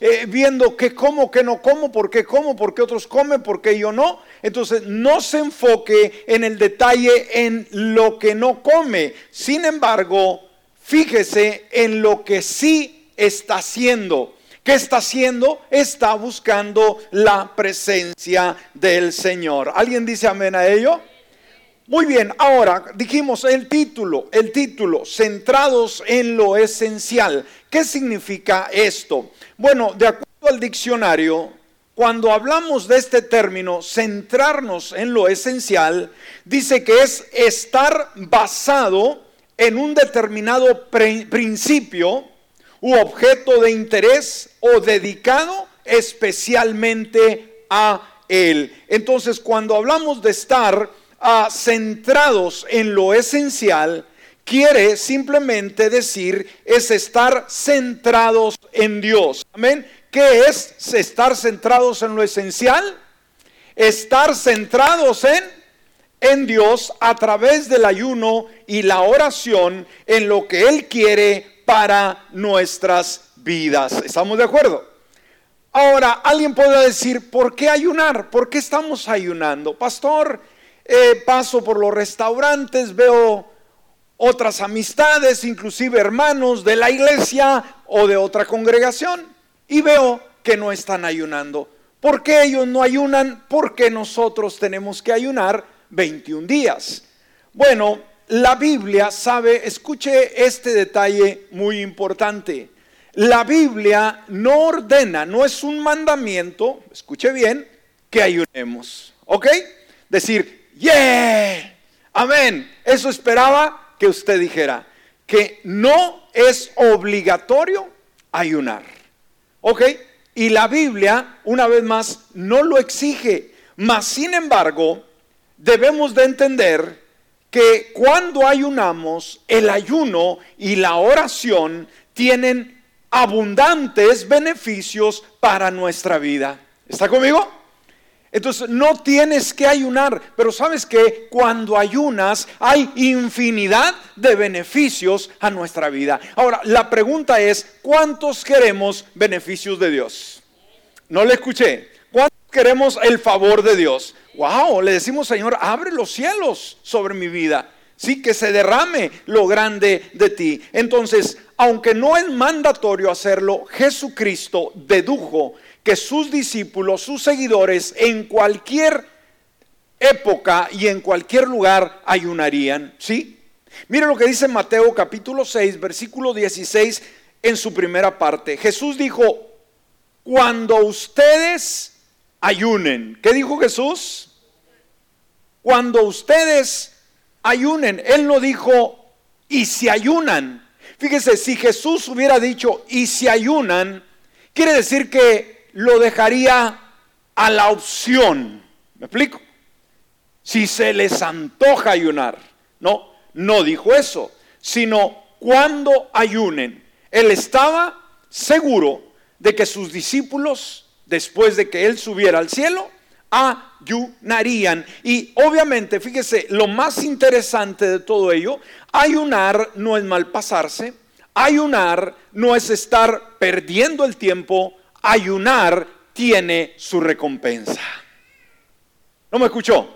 eh, viendo qué como, qué no como, por qué como, por qué otros comen, por qué yo no. Entonces no se enfoque en el detalle en lo que no come. Sin embargo, fíjese en lo que sí está haciendo. ¿Qué está haciendo? Está buscando la presencia del Señor. ¿Alguien dice amén a ello? Muy bien, ahora dijimos el título, el título, centrados en lo esencial. ¿Qué significa esto? Bueno, de acuerdo al diccionario, cuando hablamos de este término, centrarnos en lo esencial, dice que es estar basado en un determinado principio u objeto de interés o dedicado especialmente a él. Entonces, cuando hablamos de estar centrados en lo esencial, quiere simplemente decir es estar centrados en Dios. Amén. ¿Qué es estar centrados en lo esencial? Estar centrados en en Dios a través del ayuno y la oración en lo que Él quiere para nuestras vidas. ¿Estamos de acuerdo? Ahora, alguien podrá decir, ¿por qué ayunar? ¿Por qué estamos ayunando? Pastor, eh, paso por los restaurantes, veo otras amistades, inclusive hermanos de la iglesia o de otra congregación, y veo que no están ayunando. ¿Por qué ellos no ayunan? Porque nosotros tenemos que ayunar 21 días. Bueno, la Biblia sabe, escuche este detalle muy importante. La Biblia no ordena, no es un mandamiento, escuche bien, que ayunemos. ¿Ok? Decir, yeah, amén. Eso esperaba que usted dijera, que no es obligatorio ayunar. ¿Ok? Y la Biblia, una vez más, no lo exige. Mas, sin embargo, debemos de entender que cuando ayunamos, el ayuno y la oración tienen abundantes beneficios para nuestra vida. ¿Está conmigo? Entonces no tienes que ayunar, pero sabes que cuando ayunas hay infinidad de beneficios a nuestra vida. Ahora, la pregunta es, ¿cuántos queremos beneficios de Dios? No le escuché. ¿Cuántos queremos el favor de Dios? Wow, le decimos, Señor, abre los cielos sobre mi vida. Sí, que se derrame lo grande de ti. Entonces, aunque no es mandatorio hacerlo, Jesucristo dedujo que sus discípulos, sus seguidores, en cualquier época y en cualquier lugar ayunarían. ¿Sí? Mire lo que dice Mateo capítulo 6, versículo 16 en su primera parte. Jesús dijo, cuando ustedes ayunen, ¿qué dijo Jesús? Cuando ustedes ayunen, Él no dijo, y si ayunan. Fíjese, si Jesús hubiera dicho, y si ayunan, quiere decir que lo dejaría a la opción. ¿Me explico? Si se les antoja ayunar. No, no dijo eso, sino cuando ayunen. Él estaba seguro de que sus discípulos, después de que él subiera al cielo, ayunarían. Y obviamente, fíjese, lo más interesante de todo ello, ayunar no es mal pasarse, ayunar no es estar perdiendo el tiempo, ayunar tiene su recompensa. ¿No me escuchó?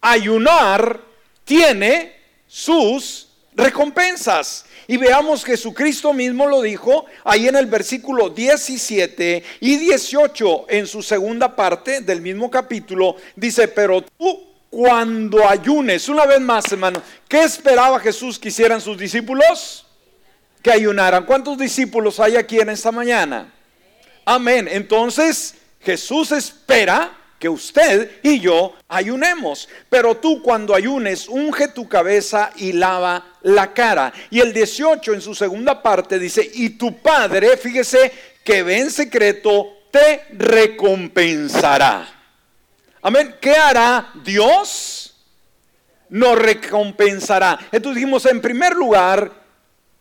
Ayunar tiene sus recompensas. Y veamos, Jesucristo mismo lo dijo ahí en el versículo 17 y 18, en su segunda parte del mismo capítulo, dice, pero tú cuando ayunes, una vez más hermano, ¿qué esperaba Jesús que hicieran sus discípulos? Que ayunaran. ¿Cuántos discípulos hay aquí en esta mañana? Amén. Entonces Jesús espera que usted y yo ayunemos. Pero tú cuando ayunes, unge tu cabeza y lava la cara. Y el 18 en su segunda parte dice, y tu Padre, fíjese, que ve en secreto, te recompensará. Amén. ¿Qué hará Dios? Nos recompensará. Entonces dijimos, en primer lugar,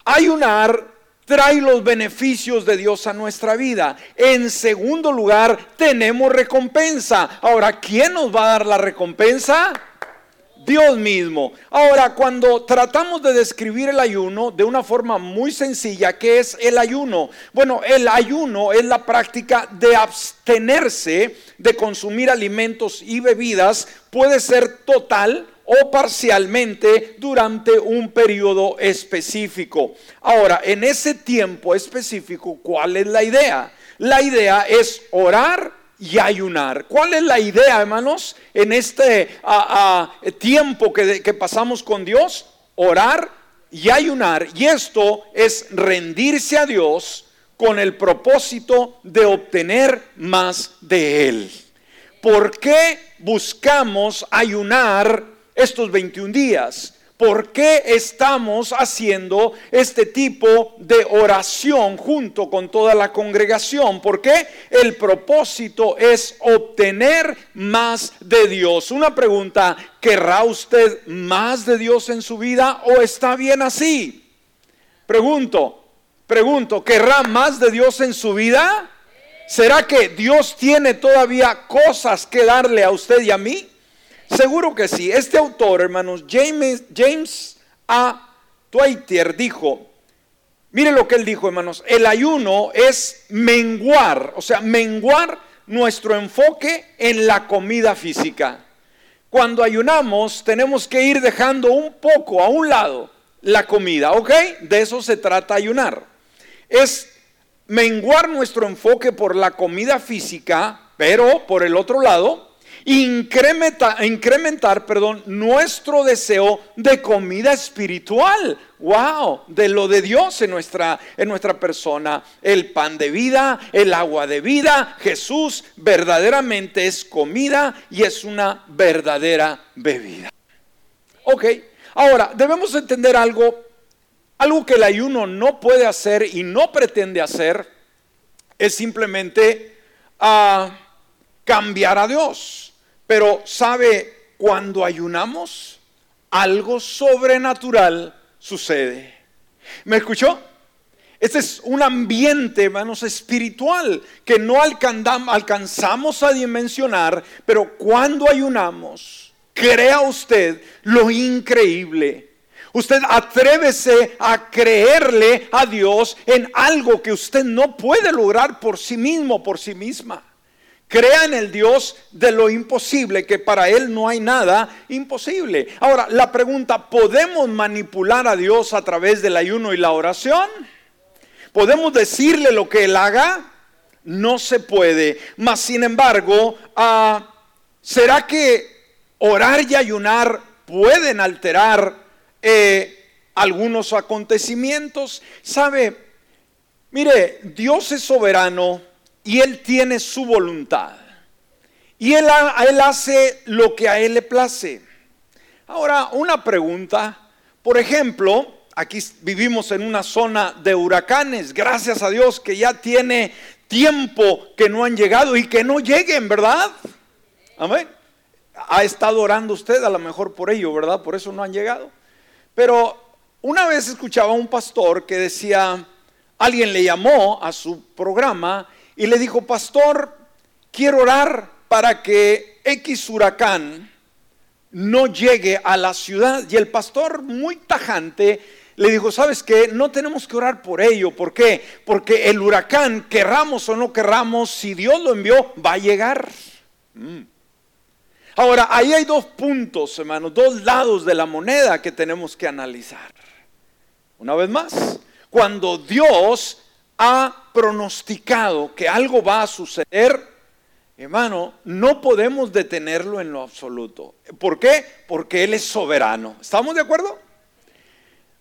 ayunar trae los beneficios de Dios a nuestra vida. En segundo lugar, tenemos recompensa. Ahora, ¿quién nos va a dar la recompensa? Dios mismo. Ahora, cuando tratamos de describir el ayuno de una forma muy sencilla, ¿qué es el ayuno? Bueno, el ayuno es la práctica de abstenerse de consumir alimentos y bebidas, puede ser total o parcialmente durante un periodo específico. Ahora, en ese tiempo específico, ¿cuál es la idea? La idea es orar y ayunar. ¿Cuál es la idea, hermanos, en este tiempo que, que pasamos con Dios? Orar y ayunar. Y esto es rendirse a Dios con el propósito de obtener más de Él. ¿Por qué buscamos ayunar estos 21 días. ¿Por qué estamos haciendo este tipo de oración junto con toda la congregación? Porque el propósito es obtener más de Dios. Una pregunta, ¿querrá usted más de Dios en su vida o está bien así? Pregunto, pregunto, ¿querrá más de Dios en su vida? ¿Será que Dios tiene todavía cosas que darle a usted y a mí? Seguro que sí. Este autor, hermanos, James, James A. Twitter dijo, mire lo que él dijo, hermanos, el ayuno es menguar, o sea, menguar nuestro enfoque en la comida física. Cuando ayunamos tenemos que ir dejando un poco a un lado la comida, ¿ok? De eso se trata ayunar. Es menguar nuestro enfoque por la comida física, pero por el otro lado, incrementar, incrementar perdón, nuestro deseo de comida espiritual. Wow, de lo de Dios en nuestra, en nuestra persona. El pan de vida, el agua de vida. Jesús verdaderamente es comida y es una verdadera bebida. Ok, ahora debemos entender algo, algo que el ayuno no puede hacer y no pretende hacer, es simplemente ah, cambiar a Dios. Pero ¿sabe cuando ayunamos? Algo sobrenatural sucede. ¿Me escuchó? Este es un ambiente, hermanos, espiritual que no alcanzamos a dimensionar, pero cuando ayunamos, crea usted lo increíble. Usted atrévese a creerle a Dios en algo que usted no puede lograr por sí mismo, por sí misma. Crea en el Dios de lo imposible, que para Él no hay nada imposible. Ahora, la pregunta, ¿podemos manipular a Dios a través del ayuno y la oración? ¿Podemos decirle lo que Él haga? No se puede. Mas, sin embargo, ah, ¿será que orar y ayunar pueden alterar eh, algunos acontecimientos? ¿Sabe? Mire, Dios es soberano y Él tiene su voluntad. Y él, él hace lo que a Él le place. Ahora, una pregunta. Por ejemplo, aquí vivimos en una zona de huracanes. Gracias a Dios que ya tiene tiempo que no han llegado y que no lleguen, ¿verdad? Amén. Ha estado orando usted a lo mejor por ello, ¿verdad? Por eso no han llegado. Pero una vez escuchaba a un pastor que decía, alguien le llamó a su programa y le dijo, pastor, quiero orar para que X huracán no llegue a la ciudad. Y el pastor, muy tajante, le dijo, ¿sabes qué? No tenemos que orar por ello. ¿Por qué? Porque el huracán, querramos o no querramos, si Dios lo envió, va a llegar. Mm. Ahora, ahí hay dos puntos, hermanos, dos lados de la moneda que tenemos que analizar. Una vez más, cuando Dios ha pronosticado que algo va a suceder, hermano, no podemos detenerlo en lo absoluto. ¿Por qué? Porque Él es soberano. ¿Estamos de acuerdo?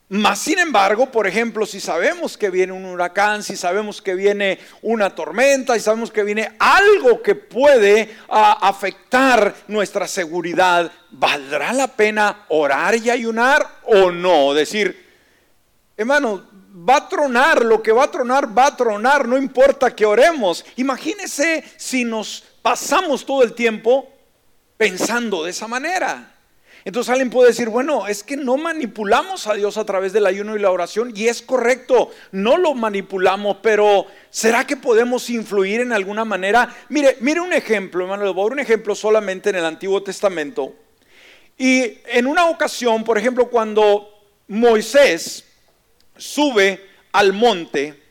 Más sin embargo, por ejemplo, si sabemos que viene un huracán, si sabemos que viene una tormenta, y sabemos que viene algo que puede ah, afectar nuestra seguridad, ¿valdrá la pena orar y ayunar o no? Decir, hermano, va a tronar, lo que va a tronar, va a tronar, no importa que oremos. Imagínese si nos pasamos todo el tiempo pensando de esa manera. Entonces alguien puede decir, bueno, es que no manipulamos a Dios a través del ayuno y la oración, y es correcto, no lo manipulamos, pero ¿será que podemos influir en alguna manera? Mire, mire un ejemplo, hermano, le voy a dar un ejemplo solamente en el Antiguo Testamento. Y en una ocasión, por ejemplo, cuando Moisés sube al monte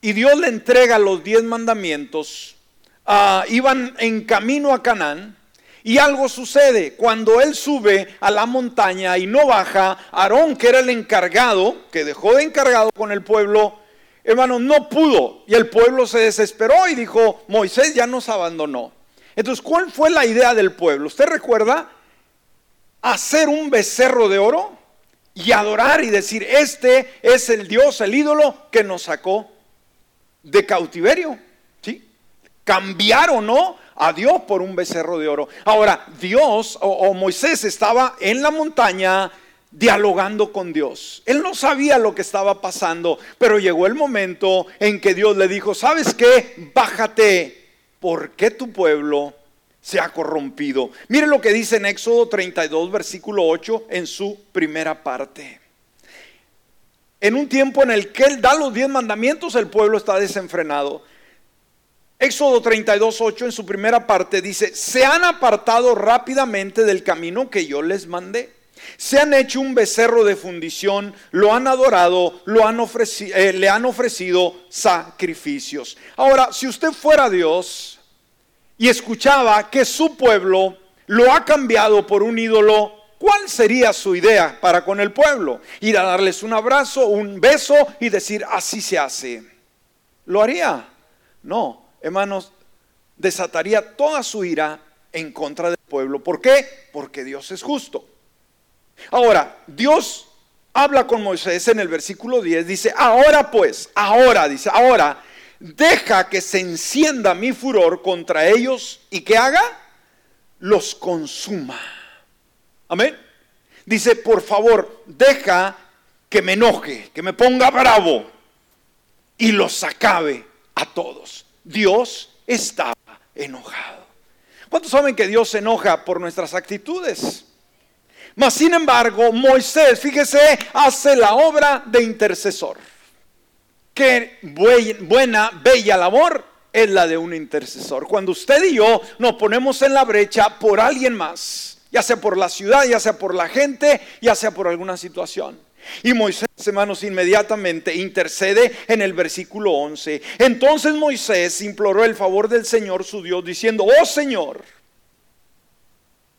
y Dios le entrega los diez mandamientos, ah, iban en camino a Canaán. Y algo sucede, cuando él sube a la montaña y no baja, Aarón, que era el encargado, que dejó de encargado con el pueblo, hermano, no pudo. Y el pueblo se desesperó y dijo, Moisés ya nos abandonó. Entonces, ¿cuál fue la idea del pueblo? ¿Usted recuerda? Hacer un becerro de oro y adorar y decir, este es el Dios, el ídolo que nos sacó de cautiverio. ¿Sí? Cambiar o no a Dios por un becerro de oro. Ahora, Dios o, Moisés estaba en la montaña dialogando con Dios. Él no sabía lo que estaba pasando, pero llegó el momento en que Dios le dijo, ¿sabes qué? Bájate, porque tu pueblo se ha corrompido. Mire lo que dice en Éxodo 32, versículo 8, en su primera parte. En un tiempo en el que Él da los diez mandamientos, el pueblo está desenfrenado. Éxodo 32, 8 en su primera parte dice, se han apartado rápidamente del camino que yo les mandé. Se han hecho un becerro de fundición, lo han adorado, lo han eh, le han ofrecido sacrificios. Ahora, si usted fuera Dios y escuchaba que su pueblo lo ha cambiado por un ídolo, ¿cuál sería su idea para con el pueblo? Ir a darles un abrazo, un beso y decir, así se hace. ¿Lo haría? No, hermanos, desataría toda su ira en contra del pueblo. ¿Por qué? Porque Dios es justo. Ahora, Dios habla con Moisés en el versículo 10, dice, ahora pues, ahora, dice, ahora, deja que se encienda mi furor contra ellos y que haga, los consuma. Amén. Dice, por favor, deja que me enoje, que me ponga bravo y los acabe a todos. Dios estaba enojado. ¿Cuántos saben que Dios se enoja por nuestras actitudes? Mas sin embargo, Moisés, fíjese, hace la obra de intercesor. Qué buena, bella labor es la de un intercesor. Cuando usted y yo nos ponemos en la brecha por alguien más, ya sea por la ciudad, ya sea por la gente, ya sea por alguna situación. Y Moisés, hermanos, inmediatamente intercede en el versículo 11. Entonces Moisés imploró el favor del Señor su Dios, diciendo, oh Señor,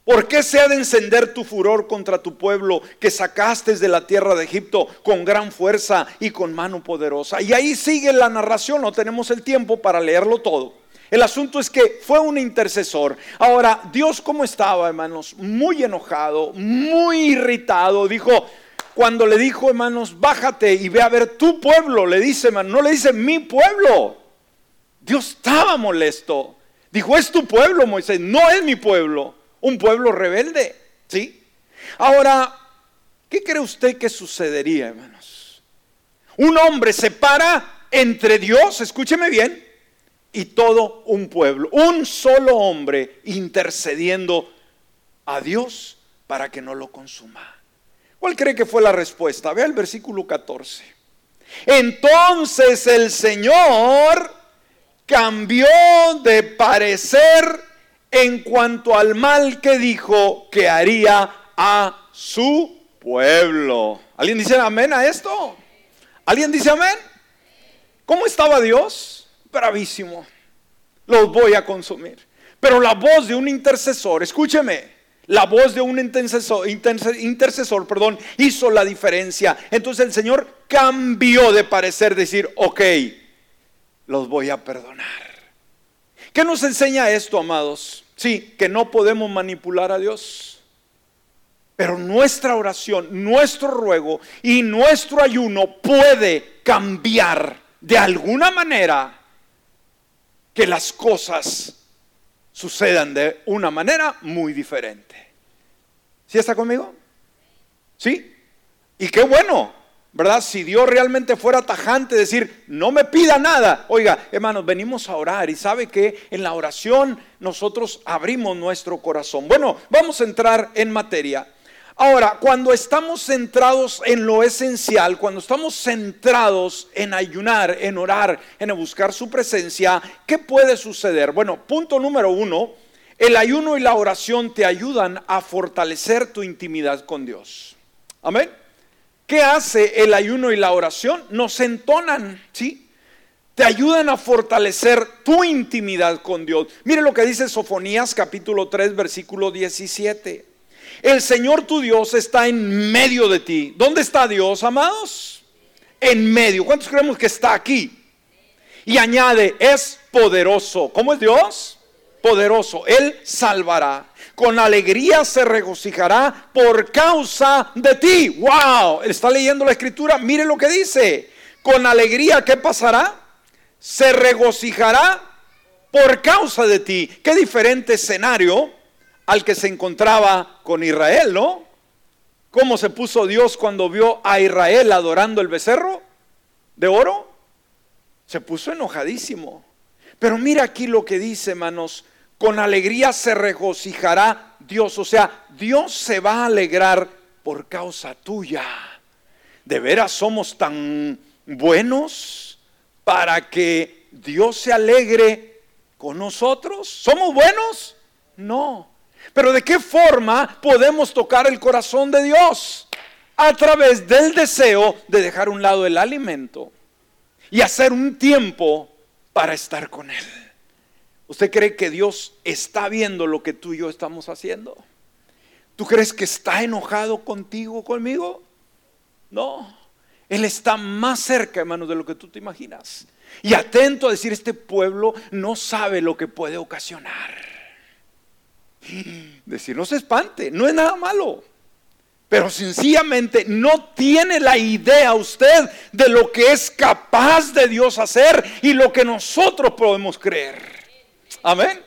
¿Por qué se ha de encender tu furor contra tu pueblo que sacaste de la tierra de Egipto con gran fuerza y con mano poderosa? Y ahí sigue la narración, no tenemos el tiempo para leerlo todo. El asunto es que fue un intercesor. Ahora, Dios cómo estaba, hermanos, muy enojado, muy irritado. Dijo, cuando le dijo, hermanos, bájate y ve a ver tu pueblo, le dice, hermano, no le dice mi pueblo. Dios estaba molesto. Dijo, es tu pueblo, Moisés, no es mi pueblo un pueblo rebelde, ¿sí? Ahora, ¿qué cree usted que sucedería, hermanos? Un hombre se para entre Dios, escúcheme bien, y todo un pueblo, un solo hombre intercediendo a Dios para que no lo consuma. ¿Cuál cree que fue la respuesta? Vea el versículo 14. Entonces el Señor cambió de parecer en cuanto al mal que dijo que haría a su pueblo. ¿Alguien dice amén a esto? ¿Alguien dice amén? ¿Cómo estaba Dios? Bravísimo. Los voy a consumir. Pero la voz de un intercesor, escúcheme, la voz de un intercesor, intercesor, perdón, hizo la diferencia. Entonces el Señor cambió de parecer, decir, ok, los voy a perdonar. ¿Qué nos enseña esto, amados? Sí, que no podemos manipular a Dios. Pero nuestra oración, nuestro ruego y nuestro ayuno puede cambiar de alguna manera que las cosas sucedan de una manera muy diferente. ¿Sí está conmigo? ¿Sí? Y qué bueno, ¿verdad? Si Dios realmente fuera tajante, decir, no me pida nada. Oiga, hermanos, venimos a orar y sabe que en la oración nosotros abrimos nuestro corazón. Bueno, vamos a entrar en materia. Ahora, cuando estamos centrados en lo esencial, cuando estamos centrados en ayunar, en orar, en buscar su presencia, ¿qué puede suceder? Bueno, punto número uno, El ayuno y la oración te ayudan a fortalecer tu intimidad con Dios. Amén. ¿Qué hace el ayuno y la oración? Nos entonan, ¿sí? Te ayudan a fortalecer tu intimidad con Dios. Mire lo que dice Sofonías capítulo 3 versículo 17. El Señor tu Dios está en medio de ti. ¿Dónde está Dios, amados? En medio. ¿Cuántos creemos que está aquí? Y añade, es poderoso. ¿Cómo es Dios? Poderoso, Él salvará. Con alegría se regocijará por causa de ti. ¡Wow! está leyendo la escritura. Mire lo que dice. Con alegría, ¿qué pasará? Se regocijará por causa de ti. Qué diferente escenario al que se encontraba con Israel, ¿no? ¿Cómo se puso Dios cuando vio a Israel adorando el becerro de oro? Se puso enojadísimo. Pero mira aquí lo que dice, hermanos, con alegría se regocijará Dios. O sea, Dios se va a alegrar por causa tuya. ¿De veras somos tan buenos para que Dios se alegre con nosotros? ¿Somos buenos? No. Pero ¿de qué forma podemos tocar el corazón de Dios? A través del deseo de dejar un lado el alimento y hacer un tiempo para estar con Él. ¿Usted cree que Dios está viendo lo que tú y yo estamos haciendo? ¿Tú crees que está enojado contigo, conmigo? No. Él está más cerca, hermano, de lo que tú te imaginas. Y atento a decir, este pueblo no sabe lo que puede ocasionar. Decir, no se espante, no es nada malo. Pero sencillamente no tiene la idea usted de lo que es capaz de Dios hacer y lo que nosotros podemos creer. Amén.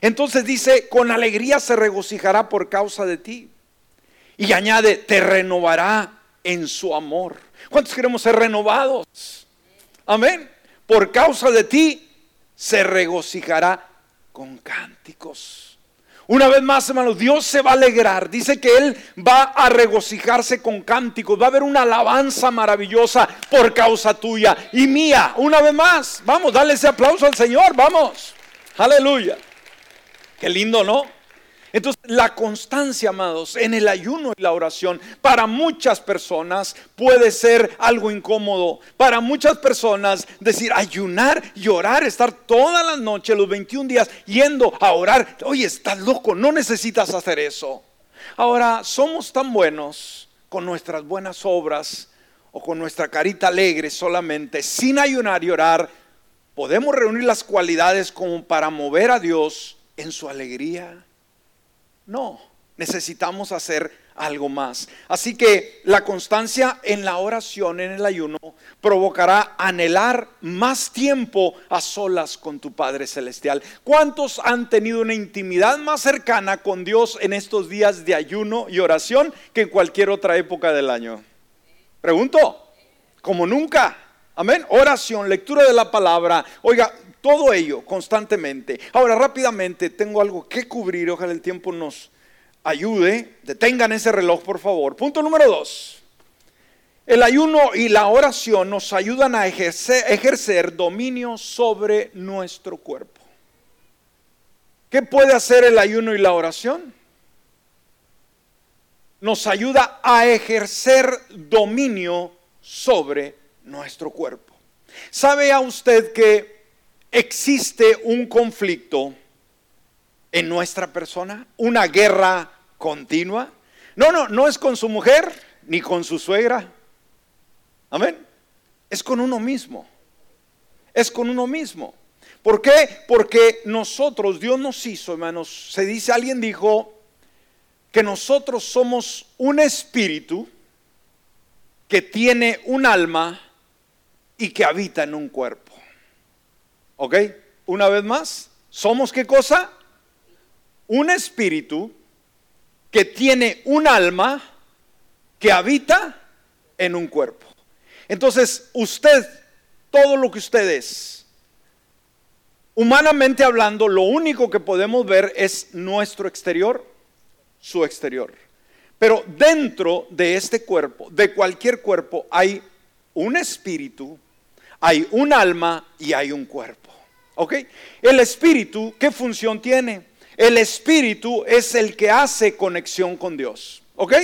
Entonces dice, con alegría se regocijará por causa de ti. Y añade, te renovará en su amor. ¿Cuántos queremos ser renovados? Amén. Por causa de ti se regocijará con cánticos. Una vez más, hermanos, Dios se va a alegrar. Dice que Él va a regocijarse con cánticos. Va a haber una alabanza maravillosa por causa tuya y mía. Una vez más, vamos, dale ese aplauso al Señor. Vamos. Aleluya. Qué lindo, ¿no? Entonces, la constancia, amados, en el ayuno y la oración, para muchas personas puede ser algo incómodo. Para muchas personas, decir ayunar y orar, estar todas las noches, los 21 días, yendo a orar. Oye, estás loco, no necesitas hacer eso. Ahora, somos tan buenos con nuestras buenas obras o con nuestra carita alegre solamente, sin ayunar y orar, podemos reunir las cualidades como para mover a Dios en su alegría no, necesitamos hacer algo más. Así que la constancia en la oración, en el ayuno, provocará anhelar más tiempo a solas con tu Padre Celestial. ¿Cuántos han tenido una intimidad más cercana con Dios en estos días de ayuno y oración que en cualquier otra época del año? Pregunto, como nunca. Amén. Oración, lectura de la palabra. Oiga, todo ello constantemente. Ahora, rápidamente, tengo algo que cubrir. Ojalá el tiempo nos ayude. Detengan ese reloj, por favor. Punto número dos. El ayuno y la oración nos ayudan a ejercer, dominio sobre nuestro cuerpo. ¿Qué puede hacer el ayuno y la oración? Nos ayuda a ejercer dominio sobre nuestro cuerpo. ¿Sabe a usted que existe un conflicto en nuestra persona, una guerra continua. No, no, no es con su mujer ni con su suegra. Amén. Es con uno mismo. Es con uno mismo. ¿Por qué? Porque nosotros, Dios nos hizo, hermanos. Se dice, alguien dijo que nosotros somos un espíritu que tiene un alma y que habita en un cuerpo. ¿Ok? Una vez más, ¿somos qué cosa? Un espíritu que tiene un alma que habita en un cuerpo. Entonces, usted, todo lo que usted es, humanamente hablando, lo único que podemos ver es nuestro exterior, su exterior. Pero dentro de este cuerpo, de cualquier cuerpo, hay un espíritu, hay un alma y hay un cuerpo. ¿Ok? El espíritu, ¿qué función tiene? El espíritu es el que hace conexión con Dios. ¿Ok?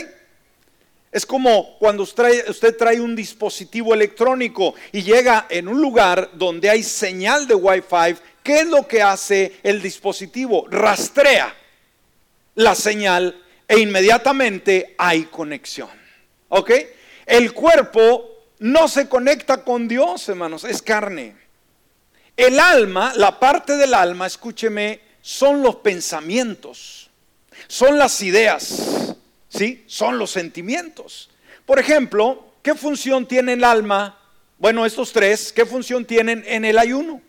Es como cuando usted trae, un dispositivo electrónico y llega en un lugar donde hay señal de Wi-Fi. ¿Qué es lo que hace el dispositivo? Rastrea la señal e inmediatamente hay conexión. ¿Ok? El cuerpo no se conecta con Dios, hermanos, es carne. El alma, la parte del alma, escúcheme, son los pensamientos, son las ideas, ¿sí? Son los sentimientos. Por ejemplo, ¿qué función tiene el alma? Bueno, estos tres, ¿qué función tienen en el ayuno?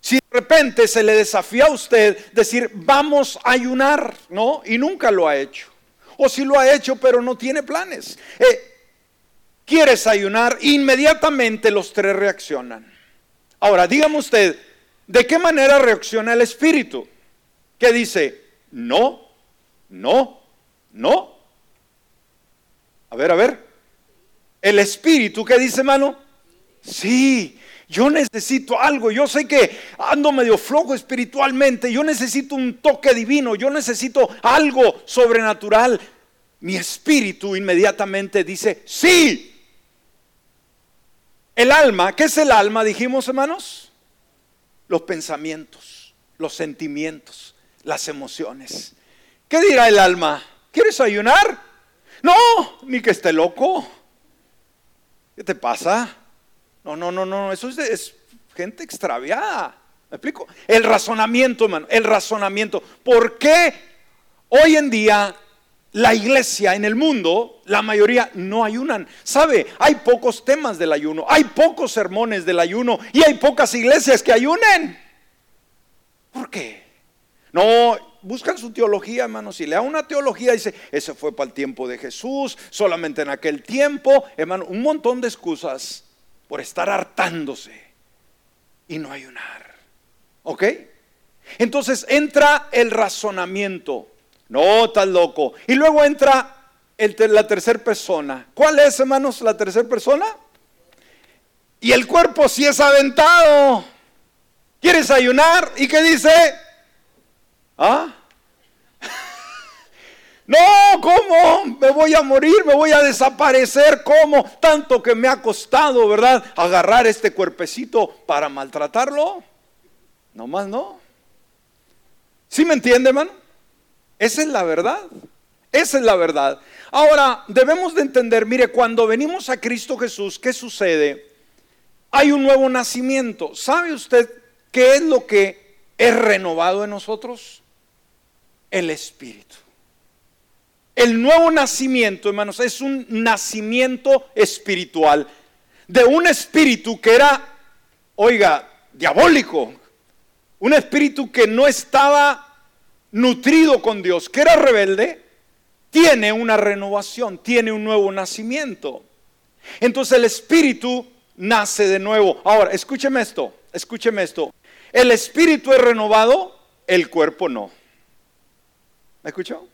Si de repente se le desafía a usted decir, vamos a ayunar, ¿no? Y nunca lo ha hecho. O si lo ha hecho, pero no tiene planes. Eh, ¿Quieres ayunar? Inmediatamente los tres reaccionan. Ahora, dígame usted, ¿de qué manera reacciona el espíritu? ¿Qué dice? No, no, no. A ver, a ver. El espíritu, ¿qué dice, mano? Sí, yo necesito algo, yo sé que ando medio flojo espiritualmente, yo necesito un toque divino, yo necesito algo sobrenatural. Mi espíritu inmediatamente dice, sí, el alma, ¿qué es el alma? Dijimos, hermanos. Los pensamientos, los sentimientos, las emociones. ¿Qué dirá el alma? ¿Quieres ayunar? No, ni que esté loco. ¿Qué te pasa? No, no, no, no, eso es, es gente extraviada. ¿Me explico? El razonamiento, hermano, el razonamiento. ¿Por qué hoy en día la iglesia en el mundo, la mayoría no ayunan. ¿Sabe? Hay pocos temas del ayuno, hay pocos sermones del ayuno y hay pocas iglesias que ayunen. ¿Por qué? No, buscan su teología, hermano. Si le da una teología, dice, ese fue para el tiempo de Jesús, solamente en aquel tiempo, hermano, un montón de excusas por estar hartándose y no ayunar. ¿Ok? Entonces entra el razonamiento. No, estás loco. Y luego entra la tercera persona. ¿Cuál es, hermanos, la tercera persona? Y el cuerpo sí es aventado. ¿Quieres ayunar? ¿Y qué dice? ¿Ah? No, ¿cómo? Me voy a morir, me voy a desaparecer. ¿Cómo? Tanto que me ha costado, ¿verdad? Agarrar este cuerpecito para maltratarlo. No más, no. ¿Sí me entiende, hermano? Esa es la verdad. Esa es la verdad. Ahora, debemos de entender, mire, cuando venimos a Cristo Jesús, ¿qué sucede? Hay un nuevo nacimiento. ¿Sabe usted qué es lo que es renovado en nosotros? El Espíritu. El nuevo nacimiento, hermanos, es un nacimiento espiritual de un espíritu que era, oiga, diabólico. Un espíritu que no estaba nutrido con Dios, que era rebelde, tiene una renovación, tiene un nuevo nacimiento. Entonces el espíritu nace de nuevo. Ahora, escúcheme esto, escúcheme esto. El espíritu es renovado, el cuerpo no. ¿Me escuchó?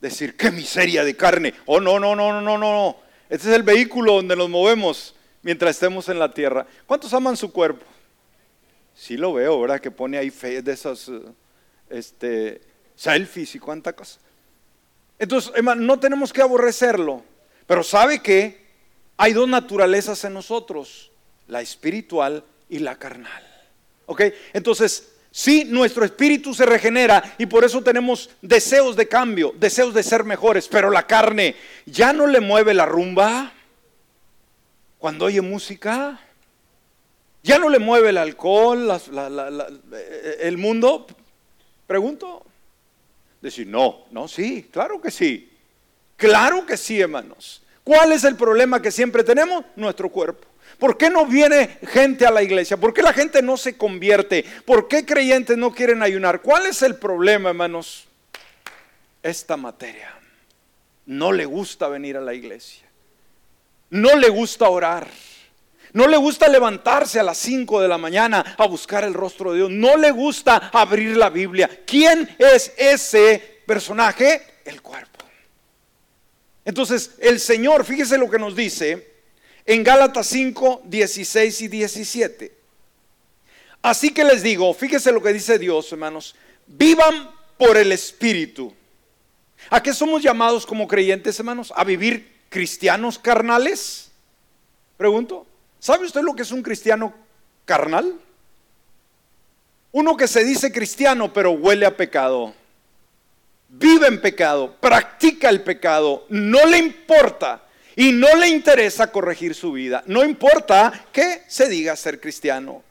Decir, qué miseria de carne. Oh, no, no, no, no, no, no. Este es el vehículo donde nos movemos mientras estemos en la tierra. ¿Cuántos aman su cuerpo? Sí lo veo, ¿verdad? Que pone ahí fe de esas... Eh, este, selfies y cuánta cosa. Entonces, no tenemos que aborrecerlo, pero sabe que hay dos naturalezas en nosotros, la espiritual y la carnal. ¿Ok? Entonces, sí, nuestro espíritu se regenera y por eso tenemos deseos de cambio, deseos de ser mejores, pero la carne ya no le mueve la rumba cuando oye música. Ya no le mueve el alcohol, el mundo, Pregunto. Decir, no, no, sí, claro que sí. Claro que sí, hermanos. ¿Cuál es el problema que siempre tenemos? Nuestro cuerpo. ¿Por qué no viene gente a la iglesia? ¿Por qué la gente no se convierte? ¿Por qué creyentes no quieren ayunar? ¿Cuál es el problema, hermanos? Esta materia. No le gusta venir a la iglesia. No le gusta orar. No le gusta levantarse a las 5 de la mañana a buscar el rostro de Dios. No le gusta abrir la Biblia. ¿Quién es ese personaje? El cuerpo. Entonces, el Señor, fíjese lo que nos dice en Gálatas 5, 16 y 17. Así que les digo, fíjese lo que dice Dios, hermanos, vivan por el Espíritu. ¿A qué somos llamados como creyentes, hermanos? ¿A vivir cristianos carnales? Pregunto. ¿Sabe usted lo que es un cristiano carnal? Uno que se dice cristiano pero huele a pecado. Vive en pecado, practica el pecado, no le importa y no le interesa corregir su vida. No importa que se diga ser cristiano.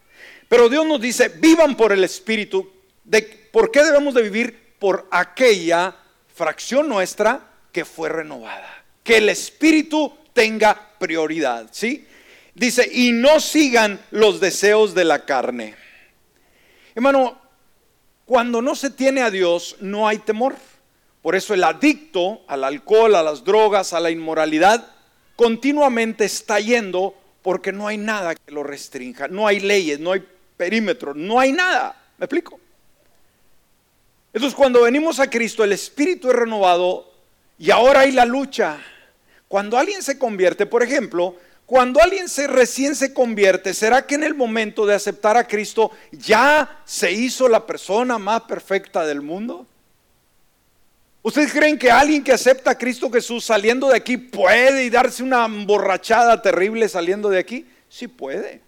Pero Dios nos dice, vivan por el Espíritu. ¿Por qué debemos de vivir? Por aquella fracción nuestra que fue renovada. Que el Espíritu tenga prioridad. ¿Sí? Dice, y no sigan los deseos de la carne. Hermano, cuando no se tiene a Dios, no hay temor. Por eso el adicto al alcohol, a las drogas, a la inmoralidad, continuamente está yendo porque no hay nada que lo restrinja, no hay leyes, no hay perímetros, no hay nada. ¿Me explico? Entonces cuando venimos a Cristo, el Espíritu es renovado y ahora hay la lucha. Cuando alguien se convierte, por ejemplo, cuando alguien se recién se convierte, ¿será que en el momento de aceptar a Cristo ya se hizo la persona más perfecta del mundo? ¿Ustedes creen que alguien que acepta a Cristo Jesús saliendo de aquí puede y darse una emborrachada terrible saliendo de aquí? Sí puede.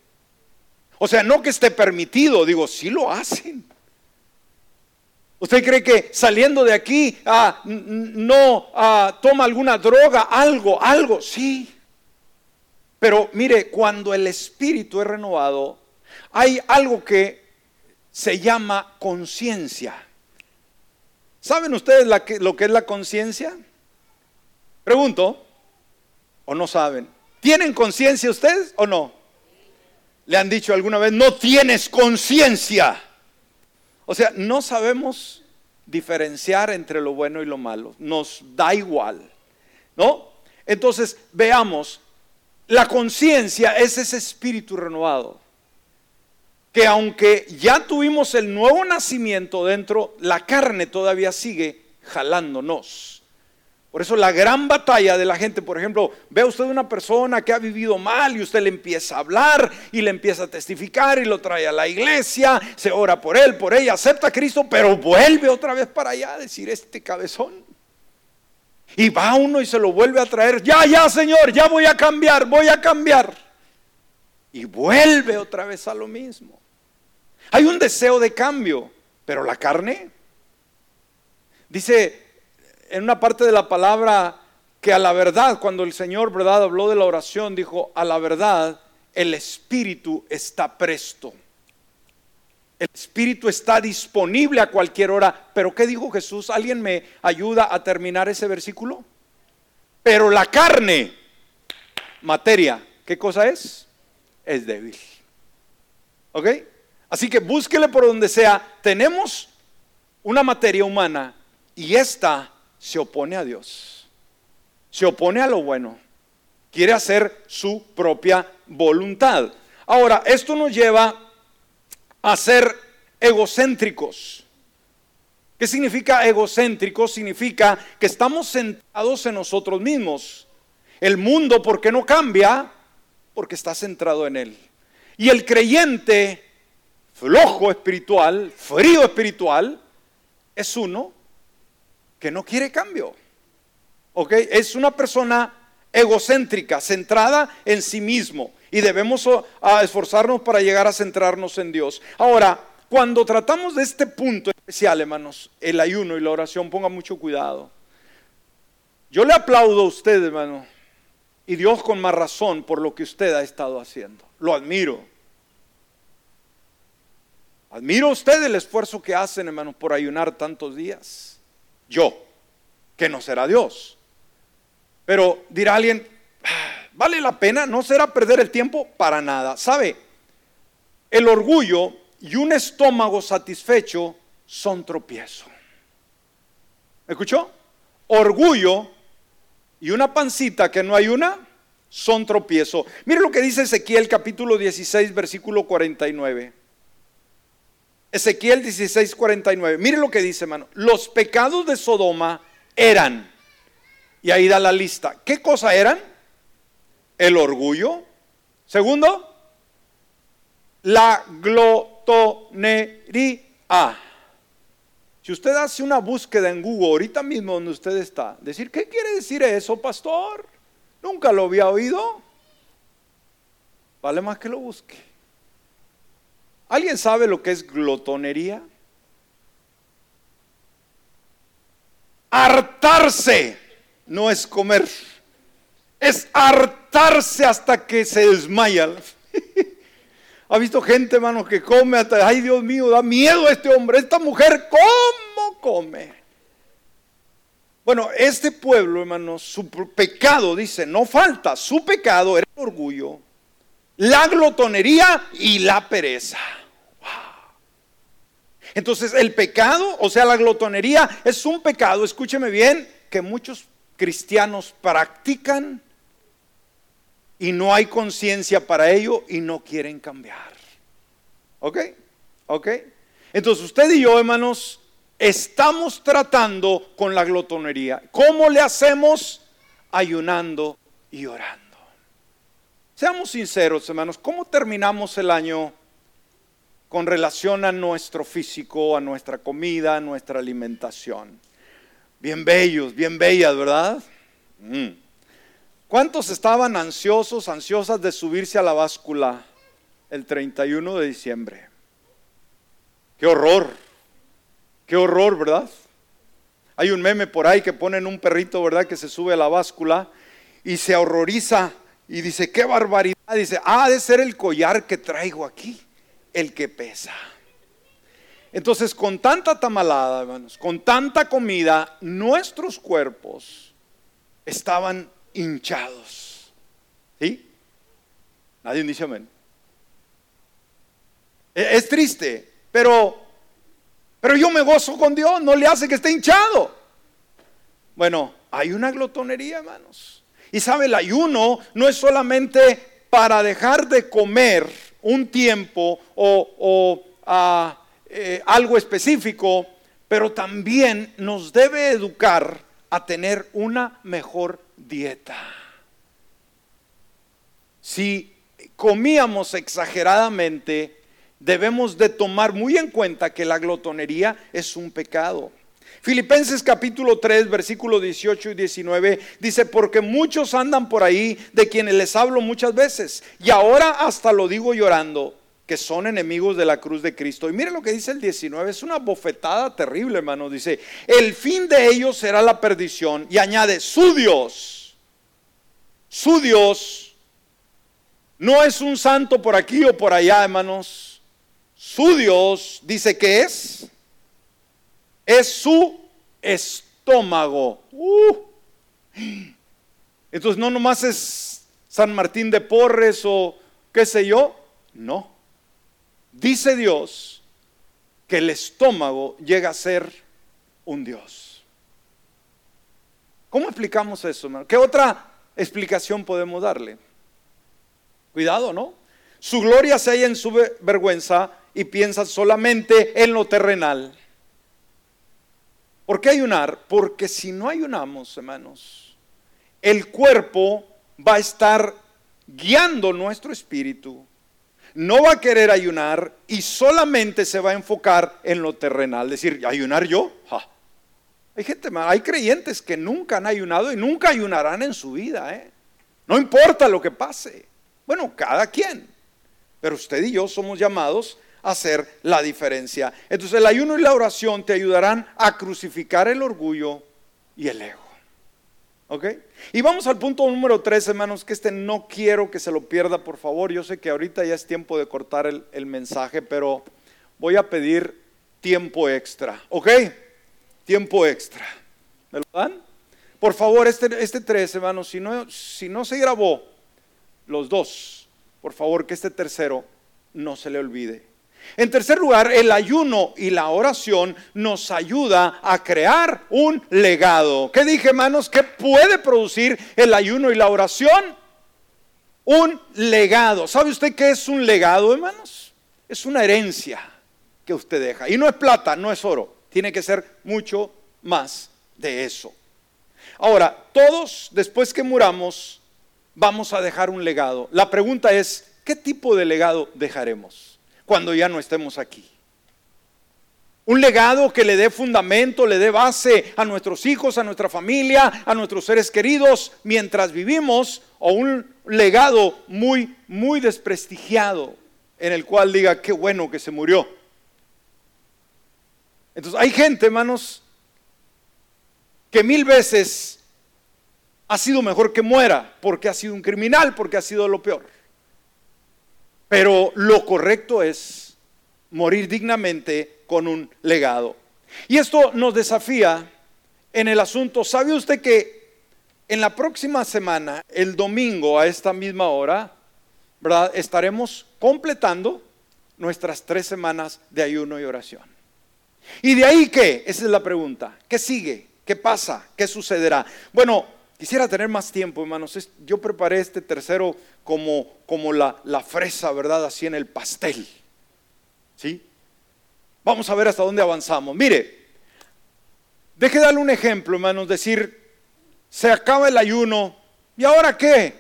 O sea, no que esté permitido, digo, sí lo hacen. ¿Usted cree que saliendo de aquí ah, no ah, toma alguna droga, algo, algo? Sí. Pero mire, cuando el espíritu es renovado, hay algo que se llama conciencia. ¿Saben ustedes lo que es la conciencia? Pregunto, ¿o no saben? ¿Tienen conciencia ustedes o no? ¿Le han dicho alguna vez, no tienes conciencia? O sea, no sabemos diferenciar entre lo bueno y lo malo. Nos da igual, ¿no? Entonces, veamos, la conciencia es ese espíritu renovado que aunque ya tuvimos el nuevo nacimiento dentro, la carne todavía sigue jalándonos. Por eso la gran batalla de la gente, por ejemplo, ve usted una persona que ha vivido mal y usted le empieza a hablar y le empieza a testificar y lo trae a la iglesia, se ora por él, por ella, acepta a Cristo, pero vuelve otra vez para allá a decir este cabezón. Y va uno y se lo vuelve a traer, ya, ya, Señor, ya voy a cambiar, voy a cambiar. Y vuelve otra vez a lo mismo. Hay un deseo de cambio, pero la carne. Dice en una parte de la palabra que a la verdad, cuando el Señor, ¿verdad?, habló de la oración, dijo, a la verdad, el Espíritu está presto. El Espíritu está disponible a cualquier hora. Pero ¿qué dijo Jesús? ¿Alguien me ayuda a terminar ese versículo? Pero la carne, materia, ¿qué cosa es? Es débil. ¿Ok? Así que búsquele por donde sea. Tenemos una materia humana y esta se opone a Dios. Se opone a lo bueno. Quiere hacer su propia voluntad. Ahora, esto nos lleva a ser egocéntricos. ¿Qué significa egocéntrico? Significa que estamos centrados en nosotros mismos. El mundo, ¿por qué no cambia? Porque está centrado en él. Y el creyente flojo espiritual, frío espiritual, es uno que no quiere cambio. ¿Ok? Es una persona egocéntrica, centrada en sí mismo. Y debemos esforzarnos para llegar a centrarnos en Dios. Ahora, cuando tratamos de este punto especial, hermanos, el ayuno y la oración, ponga mucho cuidado. Yo le aplaudo a usted, hermano, y Dios con más razón por lo que usted ha estado haciendo. Lo admiro. Admiro a usted el esfuerzo que hacen, hermanos, por ayunar tantos días. Yo, que no será Dios. Pero dirá alguien, ah, ¿vale la pena? ¿No será perder el tiempo? Para nada. ¿Sabe? El orgullo y un estómago satisfecho son tropiezo. ¿Me escuchó? Orgullo y una pancita que no hay una son tropiezo. Mire lo que dice Ezequiel capítulo 16, versículo 49. Ezequiel 16:49. Mire lo que dice, hermano. Los pecados de Sodoma eran, y ahí da la lista. ¿Qué cosa eran? El orgullo. Segundo, la glotonería. Si usted hace una búsqueda en Google ahorita mismo donde usted está, decir, ¿qué quiere decir eso, pastor? Nunca lo había oído. Vale más que lo busque. ¿Alguien sabe lo que es glotonería? Hartarse no es comer, es hartarse hasta que se desmaya. ¿Ha visto gente, hermano, que come hasta, ay Dios mío, da miedo a este hombre, esta mujer, ¿cómo come? Bueno, este pueblo, hermano, su pecado, dice, no falta, su pecado era el orgullo, la glotonería y la pereza. Entonces, el pecado, o sea, la glotonería, es un pecado, escúcheme bien, que muchos cristianos practican y no hay conciencia para ello y no quieren cambiar. ¿Ok? ¿Ok? Entonces usted y yo, hermanos, estamos tratando con la glotonería. ¿Cómo le hacemos? Ayunando y orando. Seamos sinceros, hermanos, ¿cómo terminamos el año con relación a nuestro físico, a nuestra comida, a nuestra alimentación? Bien bellos, bien bellas, ¿verdad? Mm. ¿Cuántos estaban ansiosos, ansiosas de subirse a la báscula el 31 de diciembre? Qué horror, qué horror, ¿verdad? Hay un meme por ahí que ponen un perrito, ¿verdad? Que se sube a la báscula y se horroriza y dice, qué barbaridad. Dice, ah, de ser el collar que traigo aquí, el que pesa. Entonces, con tanta tamalada, hermanos, con tanta comida, nuestros cuerpos estaban hinchados. ¿Sí? Nadie dice amén. E, es triste, pero, pero yo me gozo con Dios, no le hace que esté hinchado. Bueno, hay una glotonería, hermanos. Y sabe, el ayuno no es solamente para dejar de comer un tiempo o, ah, eh, algo específico, pero también nos debe educar a tener una mejor dieta. Si comíamos exageradamente, debemos de tomar muy en cuenta que la glotonería es un pecado. Filipenses capítulo 3, versículos 18 y 19 dice, porque muchos andan por ahí de quienes les hablo muchas veces, y ahora hasta lo digo llorando, que son enemigos de la cruz de Cristo. Y mire lo que dice el 19, es una bofetada terrible, hermano. Dice, el fin de ellos será la perdición. Y añade, su Dios, su Dios, no es un santo por aquí o por allá, hermanos. Su Dios dice que es, es su estómago. Uh. Entonces no nomás es San Martín de Porres o qué sé yo, no. Dice Dios que el estómago llega a ser un Dios. ¿Cómo explicamos eso, hermano? ¿Qué otra explicación podemos darle? Cuidado, ¿no? Su gloria se halla en su vergüenza y piensa solamente en lo terrenal. ¿Por qué ayunar? Porque si no ayunamos, hermanos, el cuerpo va a estar guiando nuestro espíritu no va a querer ayunar y solamente se va a enfocar en lo terrenal. Decir, ¿ayunar yo? Hay gente, hay creyentes que nunca han ayunado y nunca ayunarán en su vida. ¿eh? No importa lo que pase. Bueno, cada quien. Pero usted y yo somos llamados a hacer la diferencia. Entonces el ayuno y la oración te ayudarán a crucificar el orgullo y el ego. ¿Ok? Y vamos al punto número tres, hermanos, que este no quiero que se lo pierda, por favor. Yo sé que ahorita ya es tiempo de cortar el, mensaje, pero voy a pedir tiempo extra. ¿Ok? Tiempo extra. ¿Me lo dan? Por favor, este, este tres, hermanos, si no, si no se grabó los dos, por favor, que este tercero no se le olvide. En tercer lugar, el ayuno y la oración nos ayuda a crear un legado. ¿Qué dije, hermanos? ¿Qué puede producir el ayuno y la oración? Un legado. ¿Sabe usted qué es un legado, hermanos? Es una herencia que usted deja. Y no es plata, no es oro. Tiene que ser mucho más de eso. Ahora, todos después que muramos vamos a dejar un legado. La pregunta es, ¿qué tipo de legado dejaremos? Cuando ya no estemos aquí. Un legado que le dé fundamento, le dé base a nuestros hijos, a nuestra familia, a nuestros seres queridos mientras vivimos, o un legado muy, muy desprestigiado en el cual diga, qué bueno que se murió. Entonces hay gente, hermanos, que mil veces ha sido mejor que muera porque ha sido un criminal, porque ha sido lo peor. Pero lo correcto es morir dignamente con un legado. Y esto nos desafía en el asunto, ¿sabe usted que en la próxima semana, el domingo a esta misma hora, ¿verdad? estaremos completando nuestras tres semanas de ayuno y oración? ¿Y de ahí qué? Esa es la pregunta. ¿Qué sigue? ¿Qué pasa? ¿Qué sucederá? Bueno, quisiera tener más tiempo, hermanos. Yo preparé este tercero como, como la, la fresa, ¿verdad? Así en el pastel. ¿Sí? Vamos a ver hasta dónde avanzamos. Mire, deje darle un ejemplo, hermanos, decir, se acaba el ayuno, ¿y ahora qué?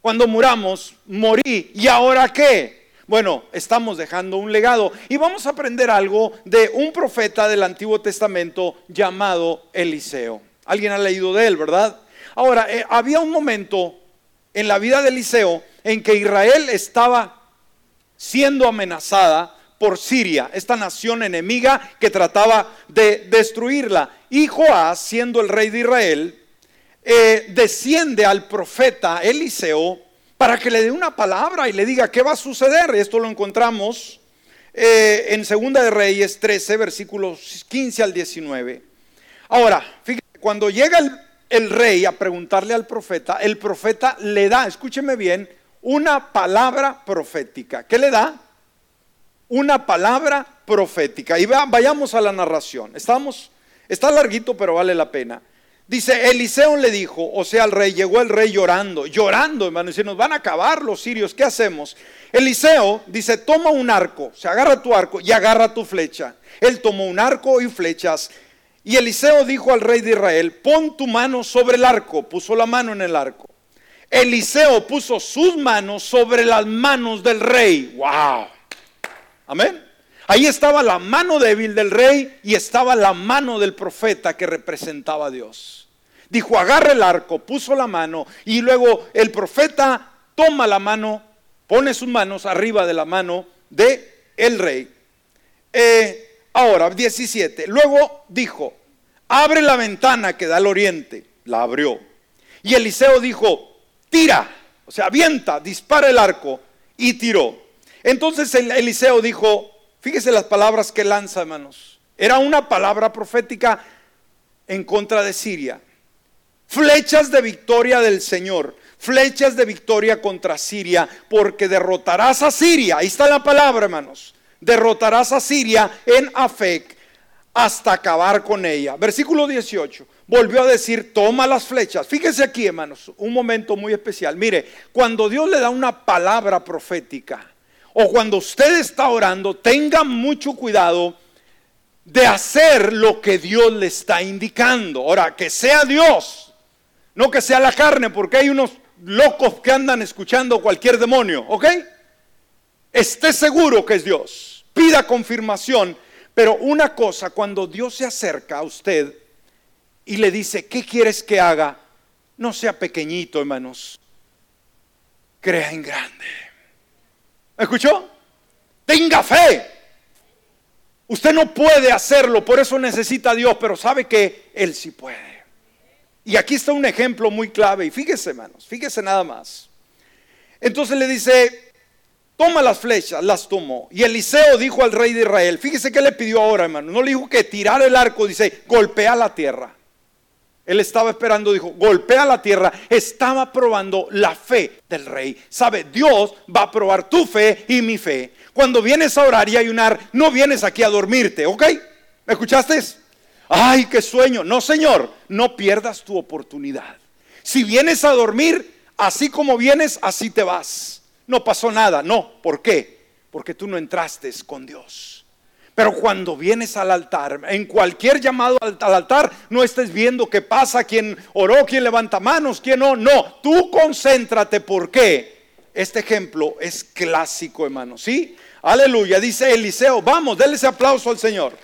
Cuando muramos, morí, ¿y ahora qué? Bueno, estamos dejando un legado y vamos a aprender algo de un profeta del Antiguo Testamento llamado Eliseo. Alguien ha leído de él, ¿verdad? Ahora, eh, había un momento en la vida de Eliseo en que Israel estaba siendo amenazada por Siria, esta nación enemiga que trataba de destruirla. Y Joás, siendo el rey de Israel, eh, desciende al profeta Eliseo para que le dé una palabra y le diga qué va a suceder. Esto lo encontramos eh, en Segunda de Reyes 13, versículos 15 al 19. Ahora, fíjate, cuando llega el, rey a preguntarle al profeta, el profeta le da, escúcheme bien, una palabra profética. ¿Qué le da? una palabra profética. Y vayamos a la narración. Estamos, está larguito, pero vale la pena. Dice, Eliseo le dijo, o sea, al rey, llegó el rey llorando, llorando, hermano, y nos van a acabar los sirios, ¿qué hacemos? Eliseo dice, toma un arco, se agarra tu arco y agarra tu flecha. Él tomó un arco y flechas. Y Eliseo dijo al rey de Israel, pon tu mano sobre el arco, puso la mano en el arco. Eliseo puso sus manos sobre las manos del rey. ¡Wow! Amén. Ahí estaba la mano débil del rey y estaba la mano del profeta que representaba a Dios. Dijo, agarra el arco, puso la mano y luego el profeta toma la mano, pone sus manos arriba de la mano de el rey. Eh, ahora, 17. Luego dijo, abre la ventana que da al oriente. La abrió. Y Eliseo dijo, tira, o sea, avienta, dispara el arco y tiró. Entonces Eliseo dijo, fíjese las palabras que lanza, hermanos. Era una palabra profética en contra de Siria. Flechas de victoria del Señor, flechas de victoria contra Siria, porque derrotarás a Siria. Ahí está la palabra, hermanos. Derrotarás a Siria en Afec hasta acabar con ella. Versículo 18. Volvió a decir, toma las flechas. Fíjese aquí, hermanos, un momento muy especial. Mire, cuando Dios le da una palabra profética, o cuando usted está orando, tenga mucho cuidado de hacer lo que Dios le está indicando. Ahora, que sea Dios, no que sea la carne, porque hay unos locos que andan escuchando cualquier demonio, ¿ok? Esté seguro que es Dios. Pida confirmación. Pero una cosa, cuando Dios se acerca a usted y le dice, ¿qué quieres que haga? No sea pequeñito, hermanos. Crea en grande escuchó? Tenga fe. Usted no puede hacerlo, por eso necesita a Dios, pero sabe que Él sí puede. Y aquí está un ejemplo muy clave, y fíjese, hermanos, fíjese nada más. Entonces le dice, toma las flechas, las tomó. Y Eliseo dijo al rey de Israel, fíjese que le pidió ahora, hermano, no le dijo que tirar el arco, dice, golpea la tierra. Él estaba esperando, dijo, golpea la tierra. Estaba probando la fe del rey. Sabe, Dios va a probar tu fe y mi fe. Cuando vienes a orar y ayunar, no vienes aquí a dormirte, ¿ok? ¿Me escuchaste? Ay, qué sueño. No, Señor, no pierdas tu oportunidad. Si vienes a dormir, así como vienes, así te vas. No pasó nada, no. ¿Por qué? Porque tú no entraste con Dios. Pero cuando vienes al altar, en cualquier llamado al, altar, no estés viendo qué pasa, quién oró, quién levanta manos, quién no. No, tú concéntrate. ¿Por qué? Este ejemplo es clásico, hermano. ¿Sí? Aleluya. Dice Eliseo, vamos, denle ese aplauso al Señor.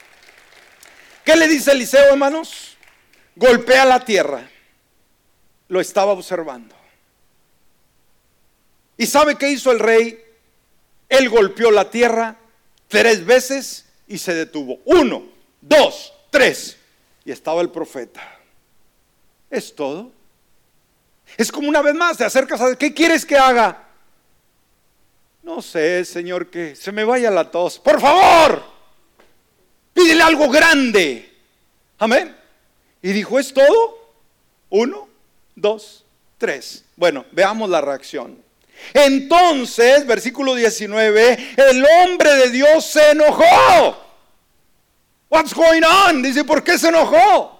¿Qué le dice Eliseo, hermanos? Golpea la tierra. Lo estaba observando. ¿Y sabe qué hizo el rey? Él golpeó la tierra tres veces y se detuvo. Uno, dos, tres. Y estaba el profeta. Es todo. Es como una vez más, te acercas a... ¿Qué quieres que haga? No sé, Señor, que se me vaya la tos. Por favor, pídele algo grande. Amén. Y dijo, ¿es todo? Uno, dos, tres. Bueno, veamos la reacción. Entonces, versículo 19, el hombre de Dios se enojó. What's going on? Dice, ¿por qué se enojó?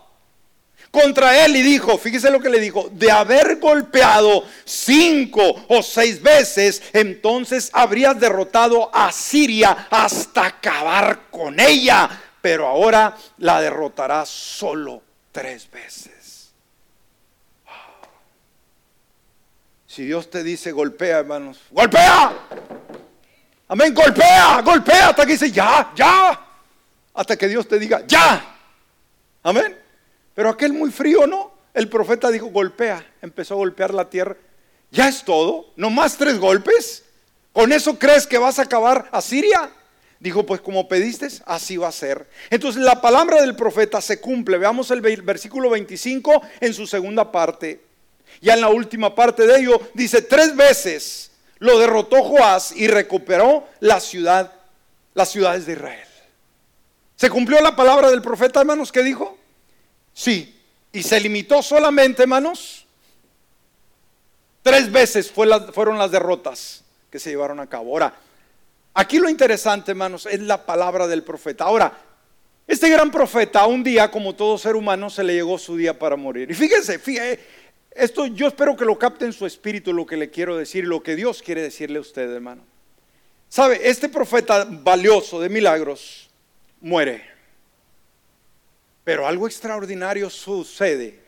Contra él y dijo, fíjese lo que le dijo, de haber golpeado cinco o seis veces, entonces habrías derrotado a Siria hasta acabar con ella, pero ahora la derrotarás solo tres veces. Si Dios te dice golpea, hermanos, golpea. Amén, golpea, golpea hasta que dice ya, ya. Hasta que Dios te diga ya. Amén. Pero aquel muy frío, ¿no? El profeta dijo golpea, empezó a golpear la tierra. Ya es todo, no más tres golpes. ¿Con eso crees que vas a acabar a Siria? Dijo, pues como pediste, así va a ser. Entonces la palabra del profeta se cumple. Veamos el versículo 25 en su segunda parte. Ya en la última parte de ello dice, tres veces lo derrotó Joás y recuperó la ciudad, las ciudades de Israel. ¿Se cumplió la palabra del profeta, hermanos, que dijo? Sí. Y se limitó solamente, hermanos. Tres veces fueron las derrotas que se llevaron a cabo. Ahora, aquí lo interesante, hermanos, es la palabra del profeta. Ahora, este gran profeta, un día, como todo ser humano, se le llegó su día para morir. Y fíjense, fíjense esto yo espero que lo capte en su espíritu lo que le quiero decir, lo que Dios quiere decirle a usted, hermano. Sabe, este profeta valioso de milagros muere. Pero algo extraordinario sucede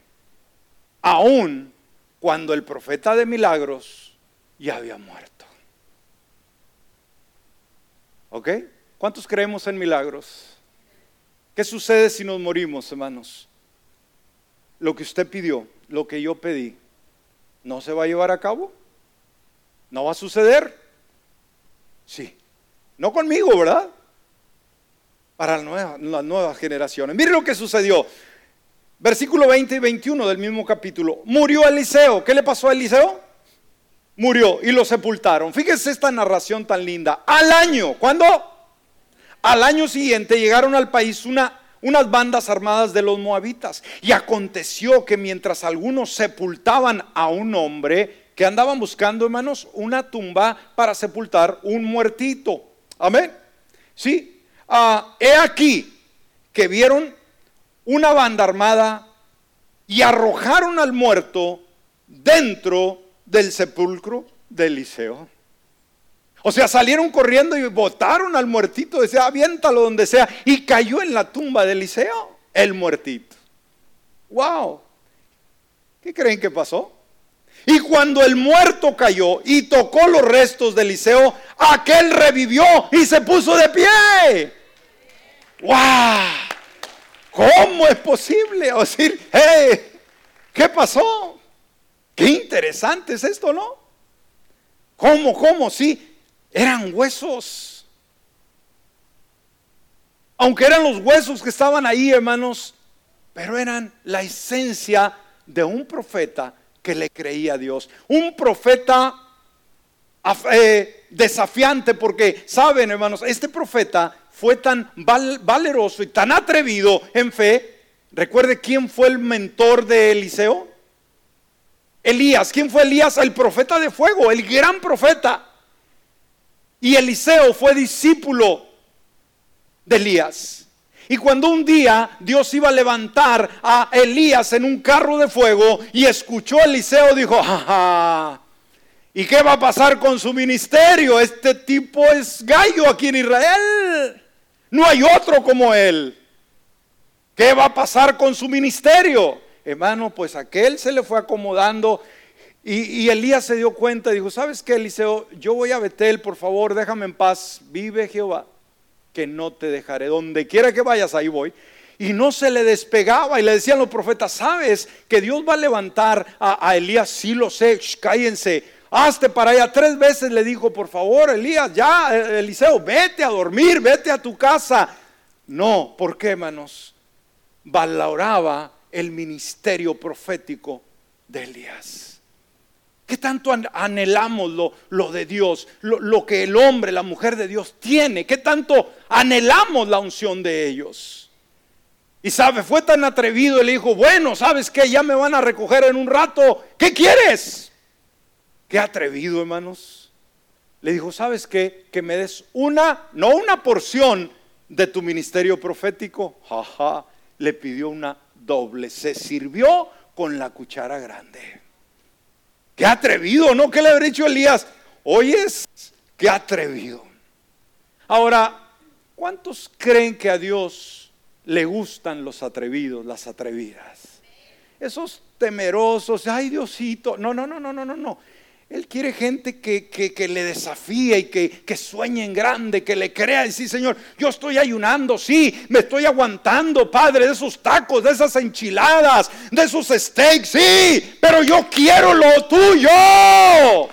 aún cuando el profeta de milagros ya había muerto. ¿Ok? ¿Cuántos creemos en milagros? ¿Qué sucede si nos morimos, hermanos? Lo que usted pidió lo que yo pedí no se va a llevar a cabo? ¿No va a suceder? Sí. No conmigo, ¿verdad? Para las nuevas, generaciones. Mire lo que sucedió. Versículo 20 y 21 del mismo capítulo. Murió Eliseo. ¿Qué le pasó a Eliseo? Murió y lo sepultaron. Fíjese esta narración tan linda. Al año, ¿cuándo? Al año siguiente llegaron al país una unas bandas armadas de los moabitas. Y aconteció que mientras algunos sepultaban a un hombre, que andaban buscando, hermanos, una tumba para sepultar un muertito. Amén. Sí. Ah, he aquí que vieron una banda armada y arrojaron al muerto dentro del sepulcro de Eliseo. O sea, salieron corriendo y botaron al muertito, decía, aviéntalo donde sea, y cayó en la tumba de Eliseo, el muertito. ¡Wow! ¿Qué creen que pasó? Y cuando el muerto cayó y tocó los restos de Eliseo, aquel revivió y se puso de pie. ¡Wow! ¿Cómo es posible? O decir, hey, ¿qué pasó? Qué interesante es esto, ¿no? ¿Cómo, cómo? Sí, eran huesos. Aunque eran los huesos que estaban ahí, hermanos, pero eran la esencia de un profeta que le creía a Dios. Un profeta eh, desafiante porque, saben, hermanos, este profeta fue tan valeroso y tan atrevido en fe. Recuerde quién fue el mentor de Eliseo. Elías. ¿Quién fue Elías? El profeta de fuego, el gran profeta. Y Eliseo fue discípulo de Elías. Y cuando un día Dios iba a levantar a Elías en un carro de fuego y escuchó a Eliseo, dijo, jaja, ¿y qué va a pasar con su ministerio? Este tipo es gallo aquí en Israel. No hay otro como él. ¿Qué va a pasar con su ministerio? Hermano, pues aquel se le fue acomodando Y, Elías se dio cuenta y dijo, ¿sabes qué, Eliseo? Yo voy a Betel, por favor, déjame en paz. Vive Jehová, que no te dejaré. Donde quiera que vayas, ahí voy. Y no se le despegaba y le decían los profetas, ¿sabes que Dios va a levantar a, Elías? Sí lo sé, cállense. Hazte para allá. Tres veces le dijo, por favor, Elías, ya, eh, Eliseo, vete a dormir, vete a tu casa. No, ¿por qué, hermanos? Valoraba el ministerio profético de Elías. ¿Qué tanto anhelamos lo, de Dios, lo, que el hombre, la mujer de Dios tiene? ¿Qué tanto anhelamos la unción de ellos? Y sabe, fue tan atrevido, le dijo, bueno, ¿sabes qué? Ya me van a recoger en un rato. ¿Qué quieres? Qué atrevido, hermanos. Le dijo, ¿sabes qué? Que me des una, no una porción de tu ministerio profético. Jaja, le pidió una doble. Se sirvió con la cuchara grande. Qué atrevido, ¿no? ¿Qué le habría dicho Elías? Oyes, qué atrevido. Ahora, ¿cuántos creen que a Dios le gustan los atrevidos, las atrevidas? Esos temerosos, ay Diosito. No, no, no, no, no, no, no. Él quiere gente que, le desafíe y que, sueñe en grande, que le crea y sí, Señor, yo estoy ayunando, sí, me estoy aguantando, Padre, de esos tacos, de esas enchiladas, de esos steaks, sí, pero yo quiero lo tuyo.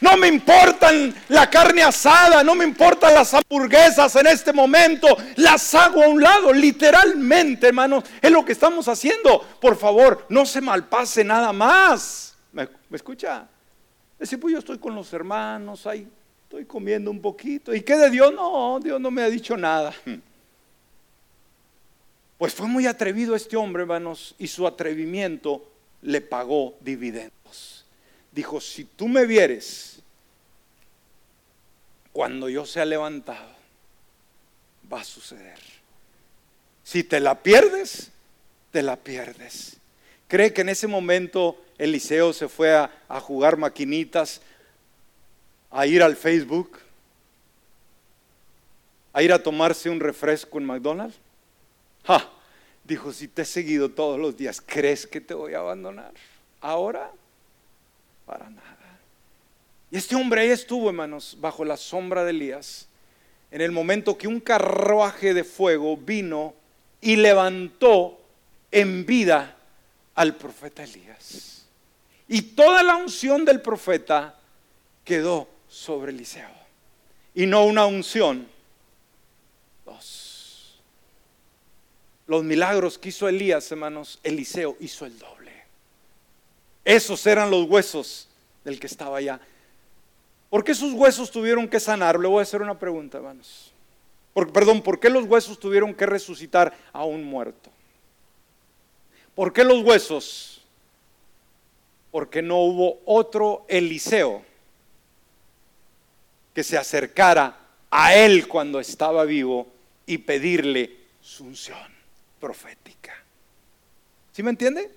No me importan la carne asada, no me importan las hamburguesas en este momento, las hago a un lado, literalmente, hermanos, es lo que estamos haciendo. Por favor, no se malpase nada más. ¿Me, me escucha? Decir, pues yo estoy con los hermanos, ahí estoy comiendo un poquito. ¿Y qué de Dios? No, Dios no me ha dicho nada. Pues fue muy atrevido este hombre, hermanos, y su atrevimiento le pagó dividendos. Dijo, si tú me vieres cuando yo sea levantado, va a suceder. Si te la pierdes, te la pierdes. ¿Cree que en ese momento Eliseo se fue a, jugar maquinitas, a ir al Facebook, a ir a tomarse un refresco en McDonald's? Dijo, si te he seguido todos los días, ¿crees que te voy a abandonar? Ahora, para nada. Y este hombre ahí estuvo, hermanos, bajo la sombra de Elías, en el momento que un carruaje de fuego vino y levantó en vida al profeta Elías. Y toda la unción del profeta quedó sobre Eliseo. Y no una unción, dos. Los milagros que hizo Elías, hermanos, Eliseo hizo el doble. Esos eran los huesos del que estaba allá. ¿Por qué sus huesos tuvieron que sanar? Le voy a hacer una pregunta, hermanos. perdón, ¿por qué los huesos tuvieron que resucitar a un muerto? ¿Por qué los huesos porque no hubo otro Eliseo que se acercara a él cuando estaba vivo y pedirle su unción profética. ¿Sí me entiende?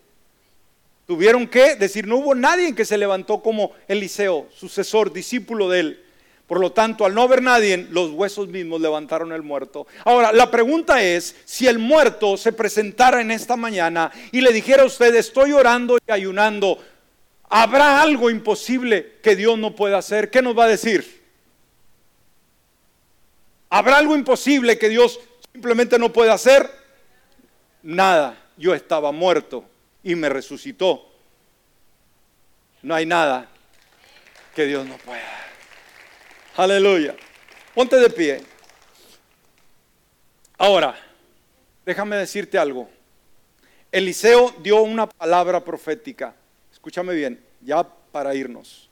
Tuvieron que decir, no hubo nadie que se levantó como Eliseo, sucesor, discípulo de él. Por lo tanto, al no haber nadie, los huesos mismos levantaron el muerto. Ahora, la pregunta es, si el muerto se presentara en esta mañana y le dijera a usted, estoy orando y ayunando, ¿Habrá algo imposible que Dios no pueda hacer? ¿Qué nos va a decir? ¿Habrá algo imposible que Dios simplemente no pueda hacer? Nada. Yo estaba muerto y me resucitó. No hay nada que Dios no pueda. Aleluya. Ponte de pie. Ahora, déjame decirte algo. Eliseo dio una palabra profética escúchame bien, ya para irnos.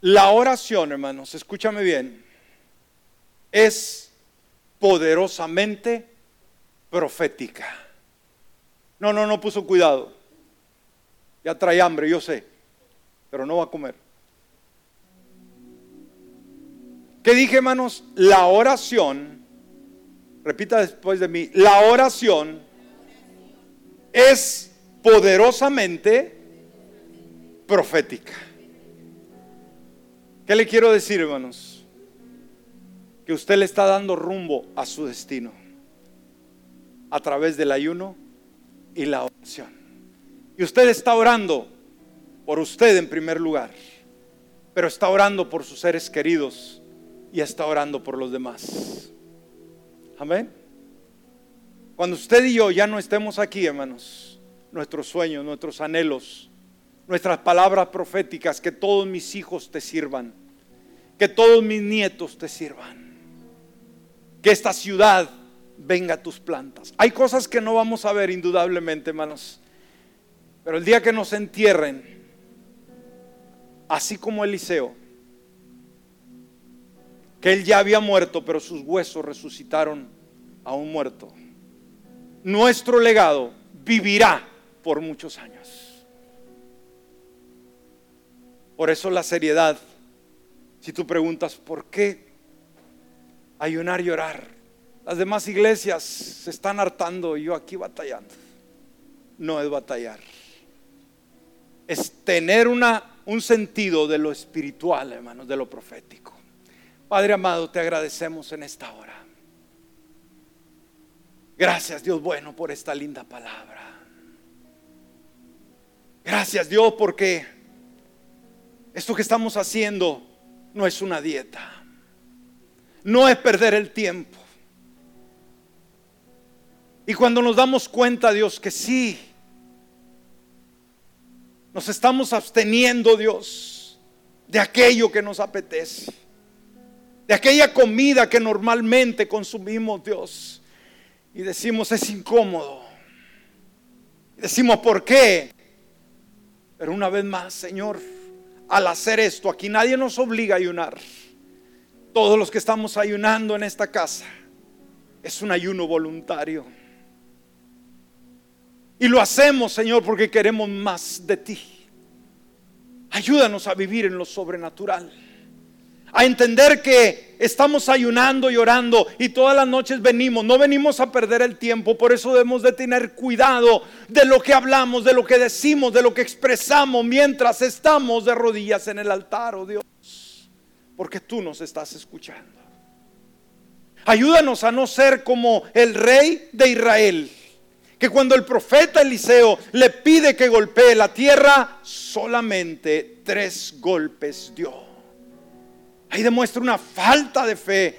La oración, hermanos, escúchame bien, es poderosamente profética. No, no, no puso cuidado. Ya trae hambre, yo sé, pero no va a comer. ¿Qué dije, hermanos? La oración, repita después de mí, la oración es poderosamente profética. ¿Qué le quiero decir, hermanos? Que usted le está dando rumbo a su destino a través del ayuno y la oración. Y usted está orando por usted en primer lugar, pero está orando por sus seres queridos y está orando por los demás. Amén. Cuando usted y yo ya no estemos aquí, hermanos, nuestros sueños, nuestros anhelos, nuestras palabras proféticas, que todos mis hijos te sirvan, que todos mis nietos te sirvan, que esta ciudad venga a tus plantas. Hay cosas que no vamos a ver indudablemente, hermanos, pero el día que nos entierren, así como Eliseo, que él ya había muerto, pero sus huesos resucitaron a un muerto. Nuestro legado vivirá por muchos años. Por eso la seriedad, si tú preguntas, ¿por qué ayunar y orar? Las demás iglesias se están hartando y yo aquí batallando. No es batallar. Es tener una, un sentido de lo espiritual, hermanos, de lo profético. Padre amado, te agradecemos en esta hora. Gracias Dios bueno por esta linda palabra. Gracias Dios porque esto que estamos haciendo no es una dieta. No es perder el tiempo. Y cuando nos damos cuenta, Dios, que sí, nos estamos absteniendo, Dios, de aquello que nos apetece de aquella comida que normalmente consumimos, Dios. Y decimos, es incómodo. decimos, ¿por qué? Pero una vez más, Señor, al hacer esto, aquí nadie nos obliga a ayunar. Todos los que estamos ayunando en esta casa, es un ayuno voluntario. Y lo hacemos, Señor, porque queremos más de ti. Ayúdanos a vivir en lo sobrenatural a entender que estamos ayunando y orando y todas las noches venimos, no venimos a perder el tiempo, por eso debemos de tener cuidado de lo que hablamos, de lo que decimos, de lo que expresamos mientras estamos de rodillas en el altar, oh Dios, porque tú nos estás escuchando. Ayúdanos a no ser como el rey de Israel, que cuando el profeta Eliseo le pide que golpee la tierra, solamente tres golpes dio. Ahí demuestra una falta de fe,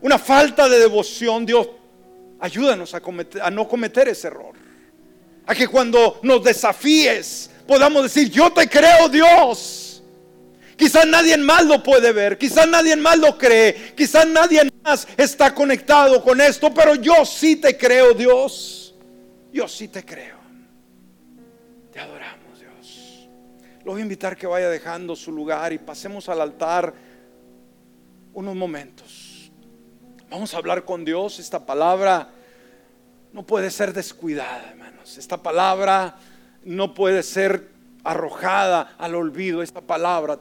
una falta de devoción. Dios, ayúdanos a, no cometer ese error. A que cuando nos desafíes podamos decir, yo te creo Dios. Quizás nadie más lo puede ver, quizás nadie más lo cree, quizás nadie más está conectado con esto, pero yo sí te creo Dios. Yo sí te creo. Te adoramos Dios. Lo voy a invitar que vaya dejando su lugar y pasemos al altar unos momentos. Vamos a hablar con Dios. Esta palabra no puede ser descuidada, hermanos. Esta palabra no puede ser arrojada al olvido. Esta palabra